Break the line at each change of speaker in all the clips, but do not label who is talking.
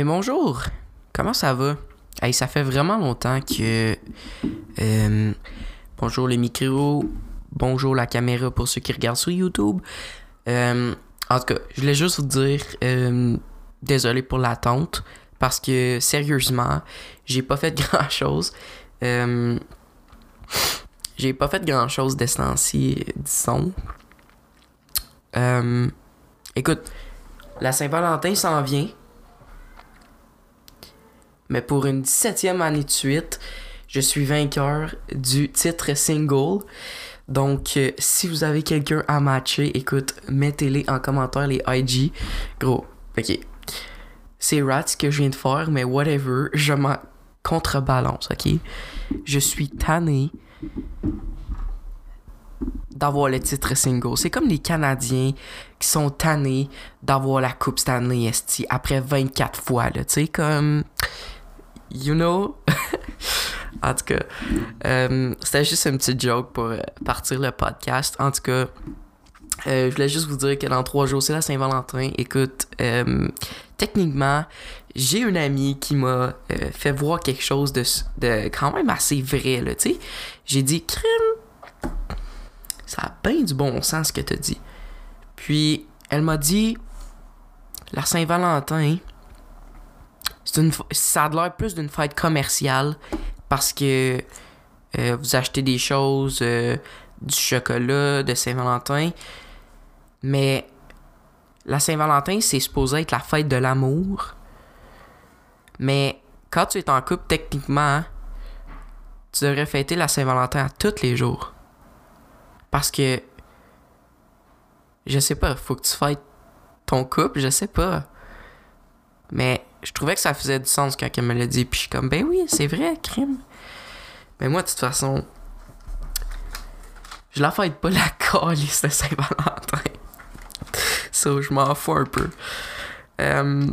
bonjour. Comment ça va? Ça fait vraiment longtemps que. euh, bonjour les micros. Bonjour la caméra pour ceux qui regardent sur YouTube. Euh, en tout cas, je voulais juste vous dire. euh, désolé pour l'attente. Parce que, sérieusement, j'ai pas fait grand chose. J'ai pas fait grand chose de ce disons. Écoute, la Saint-Valentin s'en vient. Mais pour une 17e année de suite, je suis vainqueur du titre single. Donc, euh, si vous avez quelqu'un à matcher, écoute, mettez-les en commentaire, les IG. Gros, ok. C'est rat ce que je viens de faire, mais whatever, je m'en contrebalance, ok? Je suis tanné d'avoir le titre single. C'est comme les Canadiens qui sont tannés d'avoir la Coupe Stanley esti après 24 fois, là, tu sais, comme... You know? en tout cas, euh, c'était juste une petite joke pour euh, partir le podcast. En tout cas, euh, je voulais juste vous dire que dans trois jours, c'est la Saint-Valentin. Écoute, techniquement, j'ai une amie qui m'a fait voir quelque chose de, de quand même assez vrai, tu sais. J'ai dit, crime, ça a bien du bon sens ce que t'as dit. Puis, elle m'a dit, la Saint-Valentin, une, ça a l'air plus d'une fête commerciale parce que euh, vous achetez des choses, euh, du chocolat de Saint-Valentin, mais la Saint-Valentin, c'est supposé être la fête de l'amour. Mais quand tu es en couple, techniquement, tu devrais fêter la Saint-Valentin à tous les jours. Parce que, je sais pas, faut que tu fêtes ton couple, je sais pas. Mais je trouvais que ça faisait du sens quand elle me l'a dit. Puis je suis comme, ben oui, c'est vrai, crime. Mais moi, de toute façon, je la fête pas la calice de Saint-Valentin. so, je m'en fous un peu. Euh,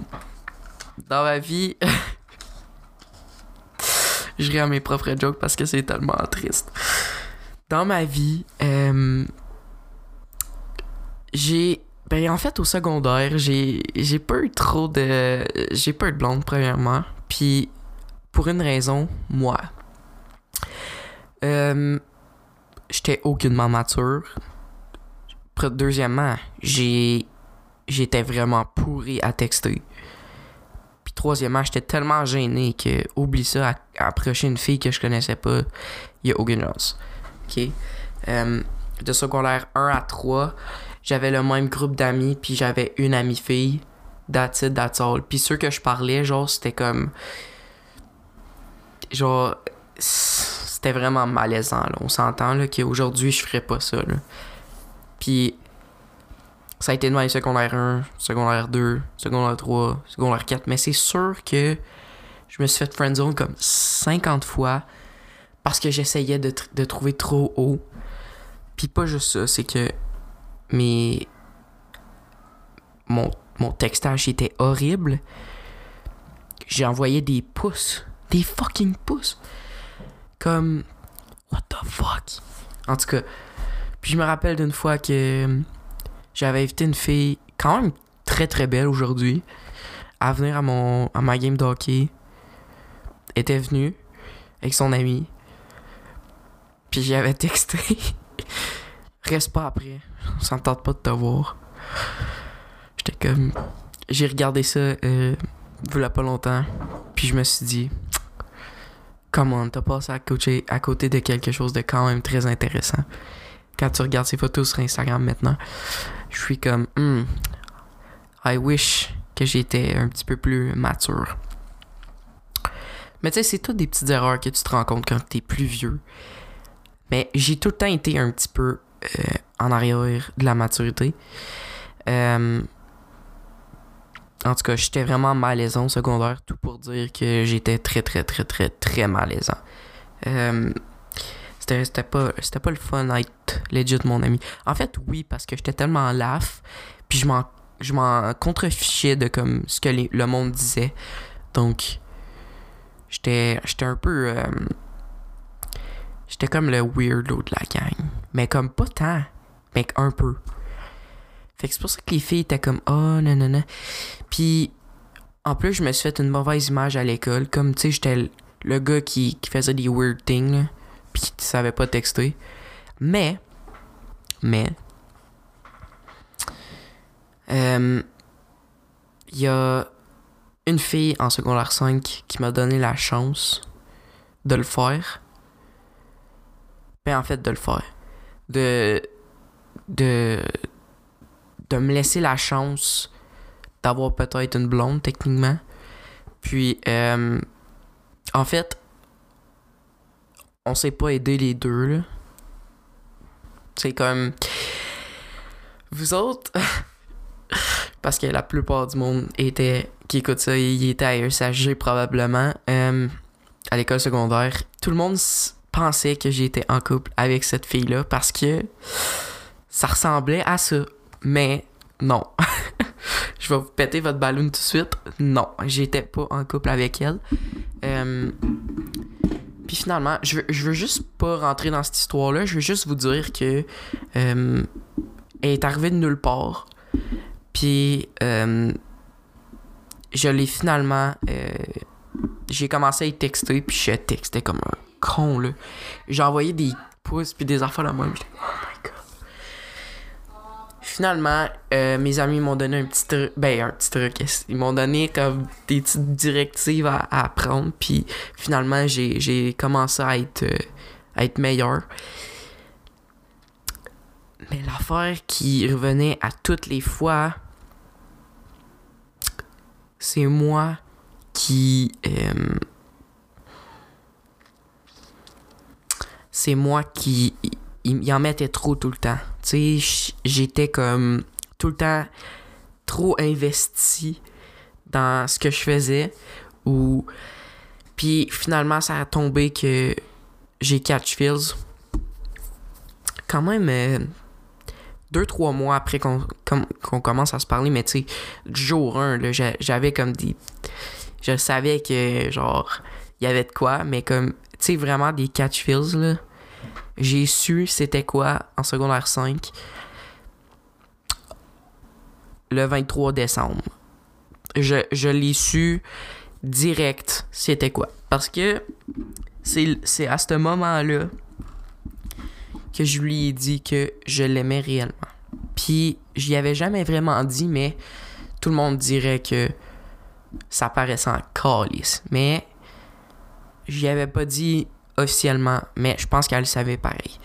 dans ma vie, je ris à mes propres jokes parce que c'est tellement triste. Dans ma vie, euh, j'ai ben en fait au secondaire, j'ai j'ai pas eu trop de j'ai pas eu de blonde premièrement, puis pour une raison, moi. Euh, j'étais aucunement mature. Deuxièmement, j'ai j'étais vraiment pourri à texter. Puis troisièmement, j'étais tellement gêné que oublie ça à, approcher une fille que je connaissais pas, y a aucune chance. OK? Euh, de secondaire 1 à 3, j'avais le même groupe d'amis, puis j'avais une amie fille. That's it, that's all. Puis ceux que je parlais, genre, c'était comme. Genre. C'était vraiment malaisant, là. On s'entend, là, qu'aujourd'hui, je ferais pas ça, là. Puis. Ça a été dans les secondaire 1, secondaire 2, secondaire 3, secondaire 4. Mais c'est sûr que je me suis fait friendzone comme 50 fois parce que j'essayais de, de trouver trop haut. Puis pas juste ça, c'est que mes mon, mon textage était horrible. J'ai envoyé des pouces, des fucking pouces. Comme what the fuck? En tout cas, puis je me rappelle d'une fois que j'avais invité une fille quand même très très belle aujourd'hui à venir à mon à ma game de hockey. Elle était venue avec son ami. Puis j'avais texté Reste pas après. Ça me tente pas de te voir. J'étais comme. J'ai regardé ça, euh, voilà pas longtemps. Puis je me suis dit. Comment t'as passé à côté, à côté de quelque chose de quand même très intéressant. Quand tu regardes ses photos sur Instagram maintenant, je suis comme. Hmm, I wish que j'étais un petit peu plus mature. Mais tu sais, c'est toutes des petites erreurs que tu te rends compte quand t'es plus vieux. Mais j'ai tout le temps été un petit peu en arrière de la maturité. Euh, en tout cas, j'étais vraiment malaisant au secondaire, tout pour dire que j'étais très, très, très, très, très malaisant. Euh, c'était pas, pas le fun d'être legit mon ami. En fait, oui, parce que j'étais tellement laf, puis je m'en, contrefichais de comme ce que le monde disait. Donc, j'étais, j'étais un peu. euh, J'étais comme le weirdo de la gang. Mais comme pas tant. Mais un peu. Fait que c'est pour ça que les filles étaient comme Oh non non non. Puis En plus, je me suis fait une mauvaise image à l'école. Comme, tu sais, j'étais le- gars qui, qui faisait des weird things, là, puis qui savait pas texter. Mais, mais, euh, il y a une fille en secondaire 5 qui m'a donné la chance de le faire. Ben, en fait, de le faire. De. De. De me laisser la chance d'avoir peut-être une blonde, techniquement. Puis, euh, en fait, on s'est pas aidé les deux, là. C'est comme. Vous autres. parce que la plupart du monde était. qui écoute ça, il était à ESHG probablement. euh, à l'école secondaire. Tout le monde pensait que j'étais en couple avec cette fille-là parce que ça ressemblait à ça. Mais non. Je vais vous péter votre ballon tout de suite. Non, j'étais pas en couple avec elle. Euh, Puis finalement, je veux, je veux juste pas rentrer dans cette histoire-là. Je veux juste vous dire que euh, elle est arrivée de nulle part. Puis euh, je l'ai finalement. j'ai commencé à y texter, puis je textais comme un con, là. J'ai envoyé des pouces, puis des affaires à moi. Oh my god. Finalement, euh, mes amis m'ont donné un petit truc. Ben, un petit truc. Ils m'ont donné comme des petites directives à, à prendre, puis finalement, j'ai commencé à être, euh, à être meilleur. Mais l'affaire qui revenait à toutes les fois, c'est moi qui. euh, c'est moi qui. Il, en mettait trop tout le temps. Tu sais, j'étais comme tout le temps trop investi dans ce que je faisais. Ou. Puis finalement, ça a tombé que j'ai catch feels. Quand même. euh, deux, trois mois après qu'on com- qu'on commence à se parler, mais tu sais, jour 1, là, j'a- j'avais comme des. Je savais que, genre, il y avait de quoi, mais comme, tu sais, vraiment des catch feels, là. J'ai su c'était quoi en secondaire 5 le 23 décembre. Je, je l'ai su direct c'était quoi. Parce que c'est à ce moment-là que je lui ai dit que je l'aimais réellement. Puis j'y avais jamais vraiment dit, mais tout le monde dirait que ça paraissait en calice. Mais j'y avais pas dit officiellement, mais je pense qu'elle le savait pareil.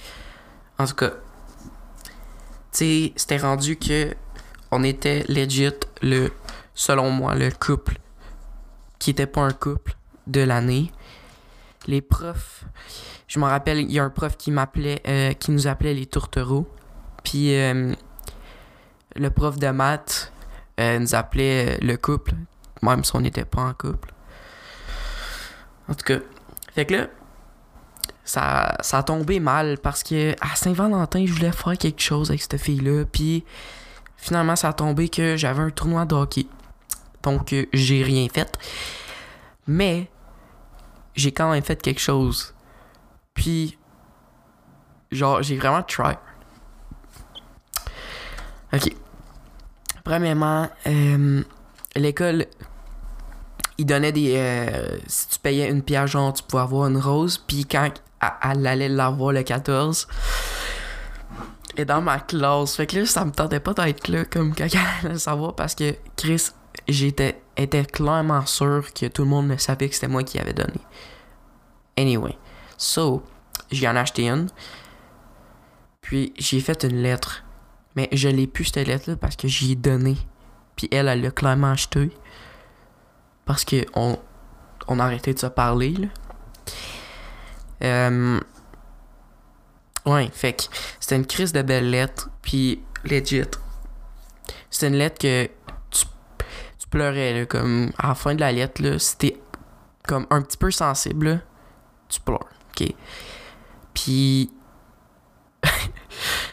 En tout cas, tu c'était rendu que on était legit le, selon moi, le couple qui était pas un couple de l'année. Les profs, je me rappelle, il y a un prof qui m'appelait, euh, qui nous appelait les tourtereaux. Puis euh, le prof de maths euh, nous appelait le couple, même si on n'était pas en couple. En tout cas, fait que là, ça, ça a tombé mal parce que à Saint-Valentin, je voulais faire quelque chose avec cette fille-là. Puis finalement, ça a tombé que j'avais un tournoi de hockey. Donc, euh, j'ai rien fait. Mais j'ai quand même fait quelque chose. Puis, genre, j'ai vraiment try. Ok. Premièrement, euh, l'école, il donnait des. euh, si tu payais une pierre, genre, tu pouvais avoir une rose. Puis quand elle, allait l'avoir le 14, et dans ma classe. Fait que là, ça me tentait pas d'être là, comme quand elle allait savoir, parce que Chris, j'étais était clairement sûr que tout le monde ne savait que c'était moi qui avais donné. Anyway, so, en ai acheté une. Puis j'ai fait une lettre. Mais je l'ai plus cette lettre-là parce que j'y ai donné. Puis elle, elle l'a clairement acheté. Parce que on, on a arrêté de se parler, là. Euh, ouais, fait que c'était une crise de belle lettre. Puis legit. C'était une lettre que tu, pleurais. Comme à la fin de la lettre, là, c'était comme un petit peu sensible, tu pleures. OK? Puis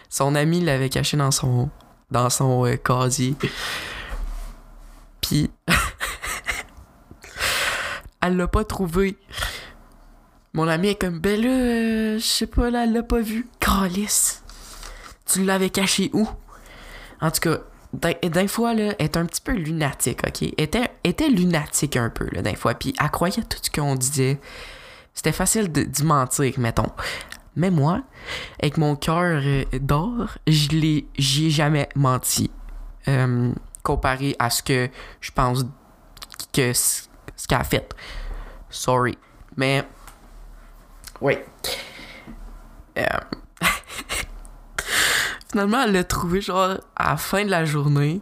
son ami l'avait caché dans son dans son euh, casier. Puis elle l'a pas trouvé. Mon ami est comme ben là, euh, je sais pas là, elle l'a pas vu. Calice. Tu l'avais caché où? En tout cas, d'un fois, là, elle était un petit peu lunatique, OK? Était, lunatique un peu, là, d'un fois. Puis elle croyait tout ce qu'on disait. C'était facile de, d'y mentir, mettons. Mais moi, avec mon cœur euh, d'or, je j'y ai jamais menti. Euh, comparé à ce que je pense que ce qu'elle a fait. Sorry. Mais, oui. Euh, finalement, elle l'a trouvé genre à la fin de la journée.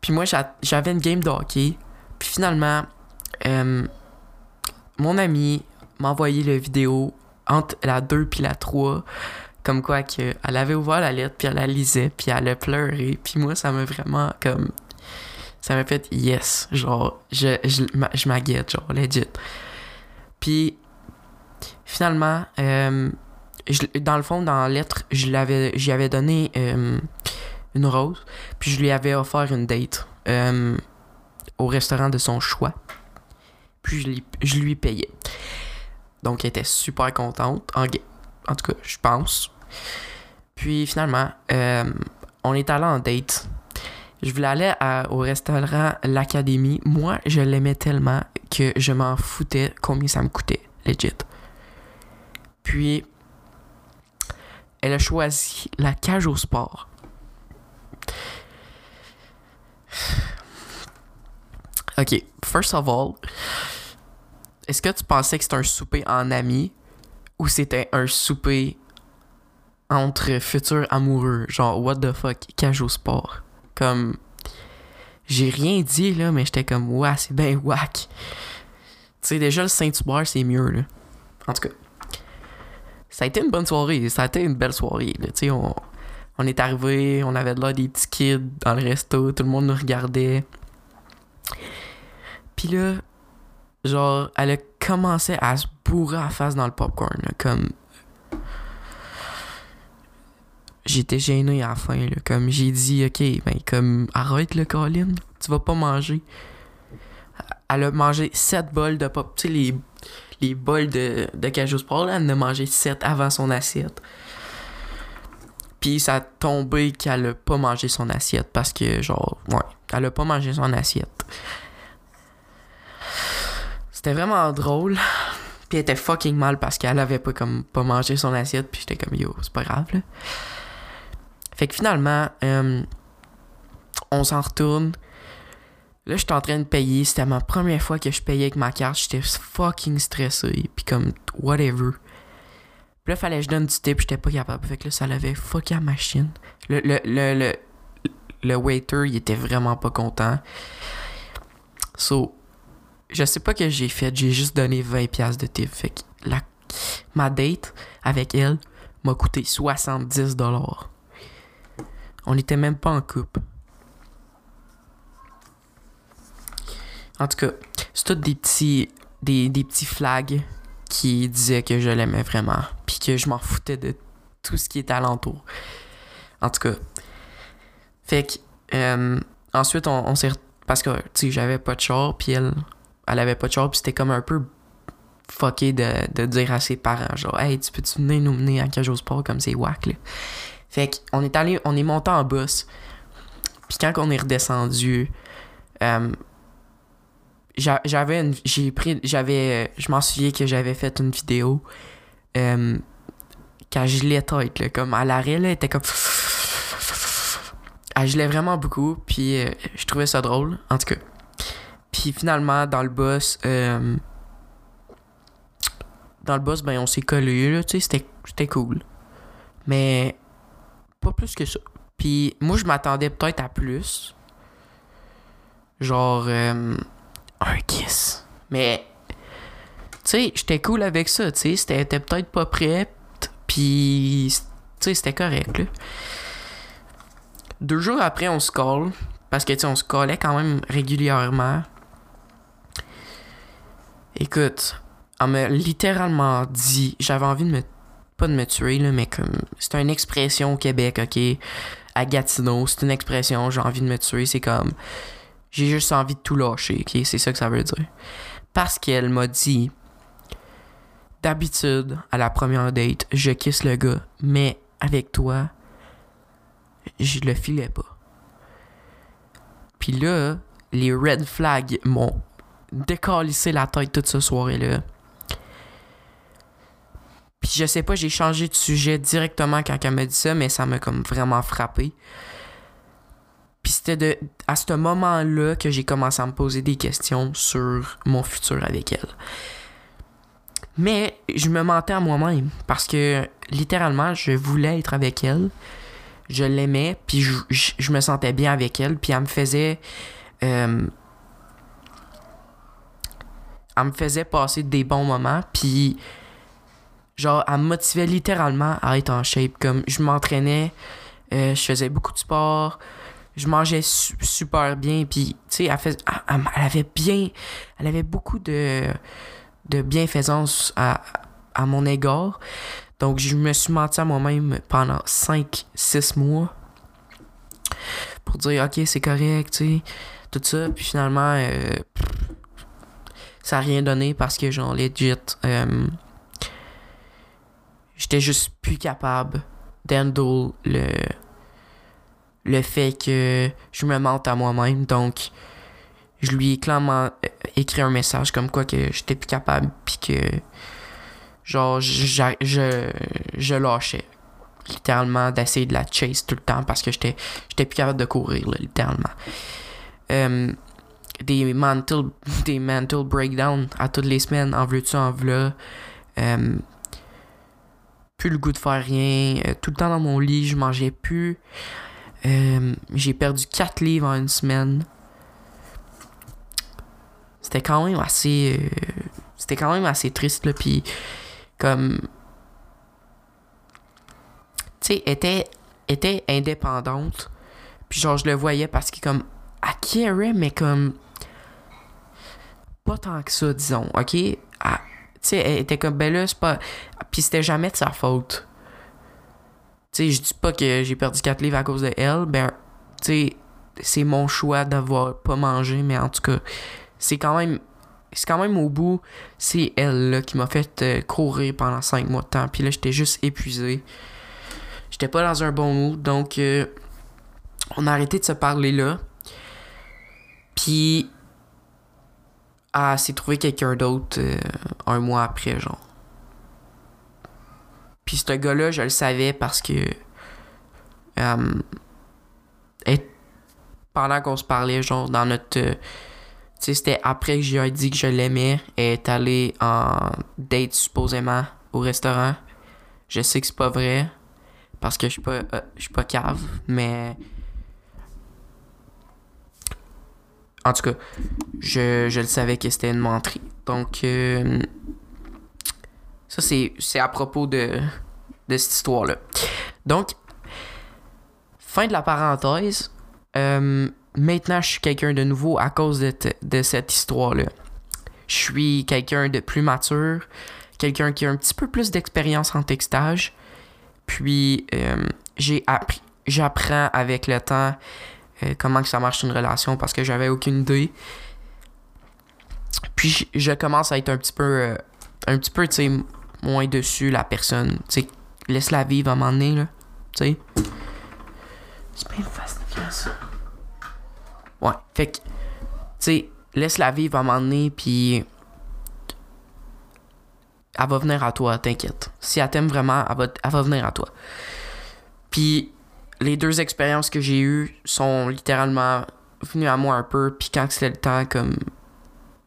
Puis moi, j'avais une game de hockey. Puis finalement, euh, mon ami m'a envoyé la vidéo entre la 2 puis la 3. Comme quoi que elle avait ouvert la lettre, puis elle la lisait, puis elle a pleuré. Puis moi, ça m'a vraiment comme... Ça m'a fait yes. Genre, je, je, je m'aguette, genre, legit. Puis finalement, euh, dans le fond, dans la lettre, j'y avais donné euh, une rose, puis je lui avais offert une date euh, au restaurant de son choix. Puis je, lui, je lui payais. Donc, elle était super contente, en, tout cas, je pense. Puis finalement, on est allé en date. Je voulais aller au restaurant L'Académie. Moi, je l'aimais tellement que je m'en foutais combien ça me coûtait, legit. Puis, elle a choisi la cage au sport. Ok, first of all, est-ce que tu pensais que c'était un souper en amis ou c'était un souper entre futurs amoureux? Genre, what the fuck, cage au sport? Comme, j'ai rien dit là, mais j'étais comme, ouais, c'est bien whack. Tu sais, déjà le Saint-Hubert, c'est mieux là. En tout cas ça a été une bonne soirée. Ça a été une belle soirée. On, on est arrivé, on avait là des petits kids dans le resto, tout le monde nous regardait. Puis là, genre, elle a commencé à se bourrer à face dans le popcorn. comme. J'étais gêné à la fin. Comme j'ai dit, ok, ben, comme, arrête le Colin, tu vas pas manger. Elle a mangé 7 bols de pop. Tu sais, les les bols de, de cajou sport, elle en a mangé 7 avant son assiette. Puis ça a tombé qu'elle a pas mangé son assiette parce que, genre, ouais, elle a pas mangé son assiette. C'était vraiment drôle. Puis elle était fucking mal parce qu'elle avait pas comme pas mangé son assiette. Puis j'étais comme yo, c'est pas grave. Fait que finalement, euh, on s'en retourne. Là, j'étais en train de payer. C'était ma première fois que je payais avec ma carte. J'étais fucking stressé. Puis comme, whatever. Puis là, fallait que je donne du tip. J'étais pas capable. Fait que là, ça l'avait fucké la machine. Le, le, le, le, waiter, il était vraiment pas content. So, je sais pas que j'ai fait. J'ai juste donné 20$ de tip. Fait que la, ma date avec elle m'a coûté 70$. On était même pas en couple. En tout cas, c'est tout des petits, des, petits flags qui disaient que je l'aimais vraiment, puis que je m'en foutais de tout ce qui est alentour. En tout cas. Fait que, euh, ensuite, on, s'est. Parce que, tu sais, j'avais pas de char, puis elle, elle avait pas de char, puis c'était comme un peu fucké de, dire à ses parents, genre, hey, tu peux-tu venir nous mener à Cage Sport comme c'est wack, là? Fait qu'on est allé, on est monté en bus, puis quand on est redescendu, euh, j'avais une j'ai pris j'avais je m'en souviens que j'avais fait une vidéo euh, je gelait tête comme à l'arrêt là elle était comme elle gelait vraiment beaucoup puis euh, je trouvais ça drôle en tout cas. Puis finalement dans le boss euh, dans le boss ben on s'est collé là tu sais c'était c'était cool. Mais pas plus que ça. Puis moi je m'attendais peut-être à plus. Genre euh, un kiss. Mais, tu sais, j'étais cool avec ça, tu sais, c'était peut-être pas prêt, puis, tu sais, c'était correct, là. Deux jours après, on se colle, parce que, tu sais, on se collait quand même régulièrement. Écoute, on m'a littéralement dit, j'avais envie de me, pas de me tuer, là, mais comme, c'est une expression au Québec, ok? À Gatineau, c'est une expression, j'ai envie de me tuer, c'est comme, j'ai juste envie de tout lâcher, ok? C'est ça que ça veut dire. Parce qu'elle m'a dit, d'habitude, à la première date, je kiss le gars, mais avec toi, je le filais pas. Puis là, les red flags m'ont décalissé la tête toute cette soirée-là. Puis je sais pas, j'ai changé de sujet directement quand elle m'a dit ça, mais ça m'a comme vraiment frappé. Puis c'était de, à ce moment-là que j'ai commencé à me poser des questions sur mon futur avec elle. Mais je me mentais à moi-même parce que littéralement, je voulais être avec elle. Je l'aimais, puis je, je- me sentais bien avec elle, puis elle me faisait. euh, elle me faisait passer des bons moments, puis genre, elle me motivait littéralement à être en shape. Comme je m'entraînais, euh, je faisais beaucoup de sport, je mangeais su- super bien, puis tu sais, elle, fais- elle- elle- avait bien. Elle avait beaucoup de, de bienfaisance à, à mon égard. Donc, je me suis menti à moi-même pendant 5-6 mois pour dire, ok, c'est correct, tu sais, tout ça. Puis finalement, euh, ça n'a rien donné parce que, genre, legit, euh, j'étais juste plus capable d'handle le, le fait que je me mente à moi-même. Donc, je lui ai clairement euh, écrit un message comme quoi que j'étais plus capable, puis que, genre, je, je, je lâchais littéralement d'essayer de la chase tout le temps parce que j'étais j'étais plus capable de courir littéralement. Euh, des mental des mental breakdowns à toutes les semaines en veux-tu en v'là Euh, plus le goût de faire rien. Tout le temps dans mon lit je mangeais plus Euh, j'ai perdu 4 livres en une semaine c'était quand même assez euh, c'était quand même assez triste là puis comme tu sais, était, était indépendante. Puis genre, je le voyais parce que comme, carait, mais comme, pas tant que ça, disons, ok? Tu sais, elle était comme, ben là, c'est pas... Puis c'était jamais de sa faute. Tu sais, je dis pas que j'ai perdu 4 livres à cause de elle, ben, tu sais, c'est mon choix d'avoir pas mangé, mais en tout cas, c'est quand même... C'est quand même au bout, c'est elle là, qui m'a fait euh, courir pendant 5 mois de temps. Puis là, j'étais juste épuisé. J'étais pas dans un bon mood, donc euh, on a arrêté de se parler là. Puis, elle s'est trouvé quelqu'un d'autre euh, un mois après, genre. Puis ce gars-là, je le savais parce que. euh, et- pendant qu'on se parlait, genre, dans notre. euh, tu sais, c'était après que j'ai dit que je l'aimais. Elle est allée en date, supposément, au restaurant. Je sais que c'est pas vrai parce que je suis pas euh, suis pas cave mais en tout cas je, je le savais que c'était une menterie donc ça c'est à propos de de cette histoire là donc fin de la parenthèse euh, maintenant je suis quelqu'un de nouveau à cause de, de cette histoire là je suis quelqu'un de plus mature quelqu'un qui a un petit peu plus d'expérience en textage puis euh, j'ai appris, j'apprends avec le temps euh, comment que ça marche une relation parce que j'avais aucune idée. Puis je- commence à être un petit peu, un petit peu, tu sais, moins dessus la personne. Tu laisse-la vivre à un moment donné, là. Tu sais. C'est bien fastidieux, ça. Ouais, fait que, tu sais, laisse-la vivre à un moment donné, puis elle va venir à toi, t'inquiète. Si elle t'aime vraiment, elle va, elle va venir à toi. Puis les deux expériences que j'ai eues sont littéralement venues à moi un peu, puis quand c'était le temps comme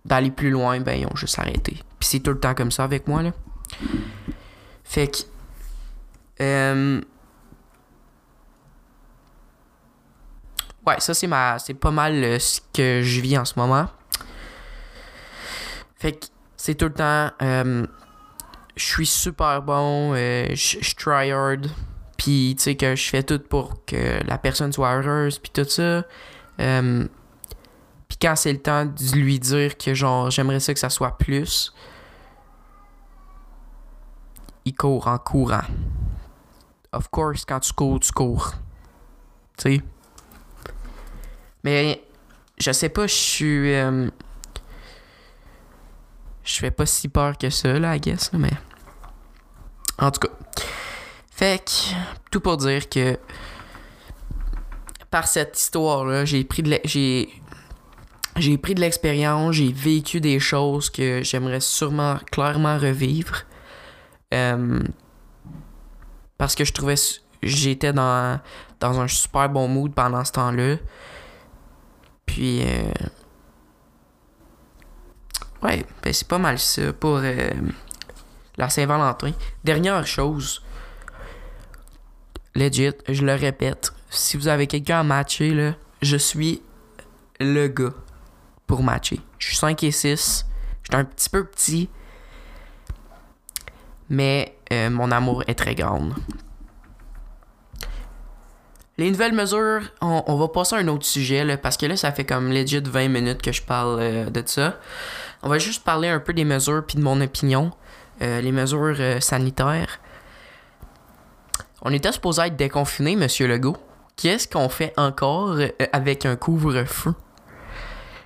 d'aller plus loin, ben ils ont juste arrêté. Puis c'est tout le temps comme ça avec moi là. Fait que euh, Ouais, ça c'est ma c'est pas mal euh, ce que je vis en ce moment. Fait que c'est tout le temps euh, je suis super bon, je try hard, puis tu sais que je fais tout pour que la personne soit heureuse, puis tout ça. Puis quand c'est le temps de lui dire que genre j'aimerais ça que ça soit plus, il court en courant. Of course, quand tu cours, tu cours. Tu sais? Mais je sais pas, je suis. euh, je fais pas si peur que ça, là, I guess, mais. En tout cas. Fait que, tout pour dire que. par cette histoire-là, j'ai pris de j'ai j'ai pris de l'expérience, j'ai vécu des choses que j'aimerais sûrement clairement revivre. Euh, parce que je trouvais j'étais dans dans un super bon mood pendant ce temps-là. Puis euh, ouais, ben c'est pas mal ça pour euh, la Saint-Valentin. Dernière chose, legit, je le répète, si vous avez quelqu'un à matcher, là, je suis le gars pour matcher. Je suis 5 et 6, je suis un petit peu petit, mais euh, mon amour est très grand. Les nouvelles mesures, on, va passer à un autre sujet, là, parce que là, ça fait comme legit 20 minutes que je parle euh, de ça. On va juste parler un peu des mesures puis de mon opinion. Euh, les mesures sanitaires. On était supposé être déconfiné, Monsieur Legault. Qu'est-ce qu'on fait encore avec un couvre-feu?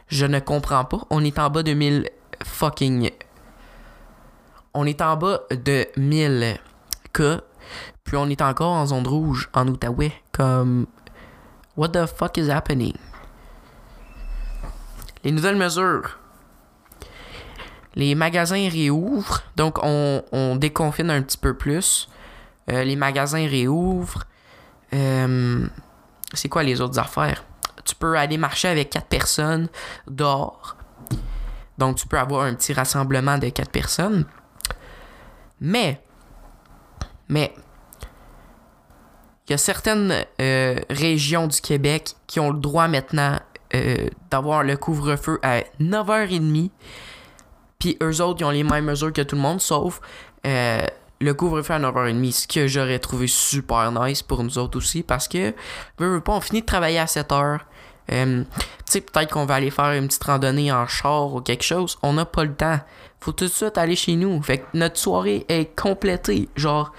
Je ne comprends pas. On est en bas de 1000 fucking... On est en bas de 1000 cas. Puis on est encore en zone rouge, en Outaouais. Comme... What the fuck is happening? Les nouvelles mesures. Les magasins réouvrent, donc on, on déconfine un petit peu plus. Euh, les magasins réouvrent. Euh, c'est quoi les autres affaires? Tu peux aller marcher avec quatre personnes dehors. Donc tu peux avoir un petit rassemblement de quatre personnes. Mais, mais, il y a certaines euh, régions du Québec qui ont le droit maintenant euh, d'avoir le couvre-feu à 9h30. Puis eux autres, ils ont les mêmes mesures que tout le monde, sauf euh, le couvre-feu à 9h30, ce que j'aurais trouvé super nice pour nous autres aussi, parce que, veux, pas, on finit de travailler à 7h. Euh, tu sais, peut-être qu'on va aller faire une petite randonnée en char ou quelque chose. On n'a pas le temps. Faut tout de suite aller chez nous. Fait que notre soirée est complétée. Genre,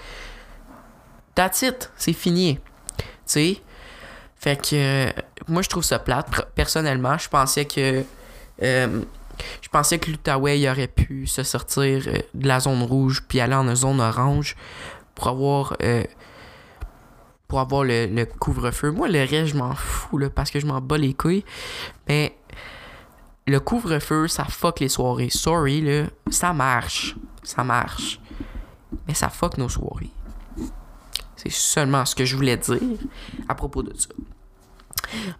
that's. C'est fini. Tu sais? Fait que, euh, moi, je trouve ça plate. Per- Personnellement, je pensais que. euh, je pensais que l'Outaouais aurait pu se sortir euh, de la zone rouge puis aller en zone orange pour avoir euh, pour avoir le, couvre-feu. Moi, le reste, je m'en fous là, parce que je m'en bats les couilles. Mais le couvre-feu, ça fuck les soirées. Sorry, là, ça marche. Ça marche. Mais ça fuck nos soirées. C'est seulement ce que je voulais dire à propos de ça.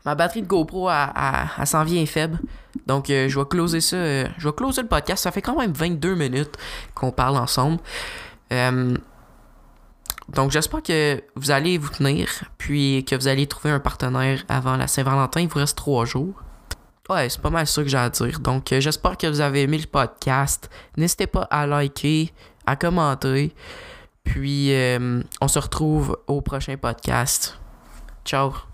Ma batterie de GoPro, elle s'en vient faible. Donc, euh, je vais closer ça. euh, je vais closer le podcast. Ça fait quand même 22 minutes qu'on parle ensemble. Euh, donc, j'espère que vous allez vous tenir. Puis que vous allez trouver un partenaire avant la Saint-Valentin. Il vous reste 3 jours. Ouais, c'est pas mal ça que j'ai à dire. Donc, euh, j'espère que vous avez aimé le podcast. N'hésitez pas à liker, à commenter. Puis, euh, on se retrouve au prochain podcast. Ciao.